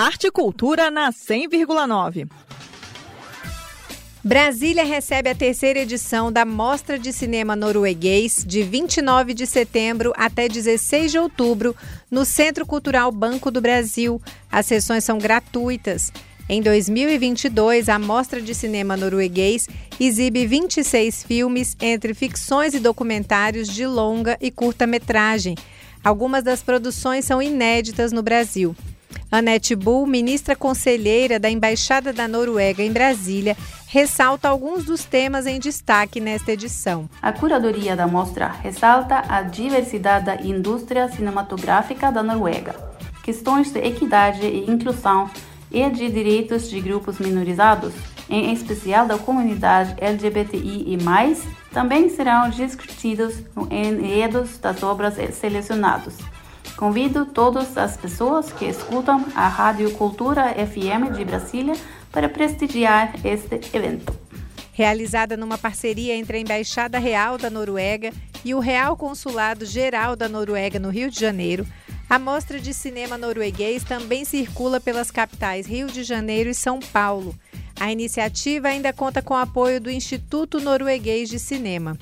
Arte e Cultura na 100,9. Brasília recebe a terceira edição da Mostra de Cinema Norueguês de 29 de setembro até 16 de outubro no Centro Cultural Banco do Brasil. As sessões são gratuitas. Em 2022, a Mostra de Cinema Norueguês exibe 26 filmes entre ficções e documentários de longa e curta-metragem. Algumas das produções são inéditas no Brasil. Anette Bull, ministra conselheira da Embaixada da Noruega em Brasília, ressalta alguns dos temas em destaque nesta edição. A curadoria da mostra ressalta a diversidade da indústria cinematográfica da Noruega, questões de equidade e inclusão e de direitos de grupos minorizados, em especial da comunidade LGBTI e mais, também serão discutidos no enredos das obras selecionadas. Convido todas as pessoas que escutam a Rádio Cultura FM de Brasília para prestigiar este evento. Realizada numa parceria entre a Embaixada Real da Noruega e o Real Consulado Geral da Noruega no Rio de Janeiro, a mostra de cinema norueguês também circula pelas capitais Rio de Janeiro e São Paulo. A iniciativa ainda conta com o apoio do Instituto Norueguês de Cinema.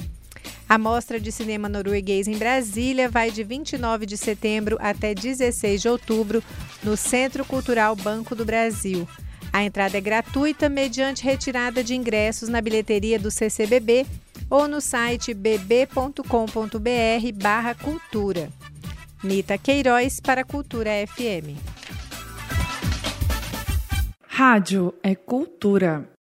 A Mostra de Cinema Norueguês em Brasília vai de 29 de setembro até 16 de outubro no Centro Cultural Banco do Brasil. A entrada é gratuita mediante retirada de ingressos na bilheteria do CCBB ou no site bb.com.br/cultura. Nita Queiroz para Cultura FM. Rádio é cultura.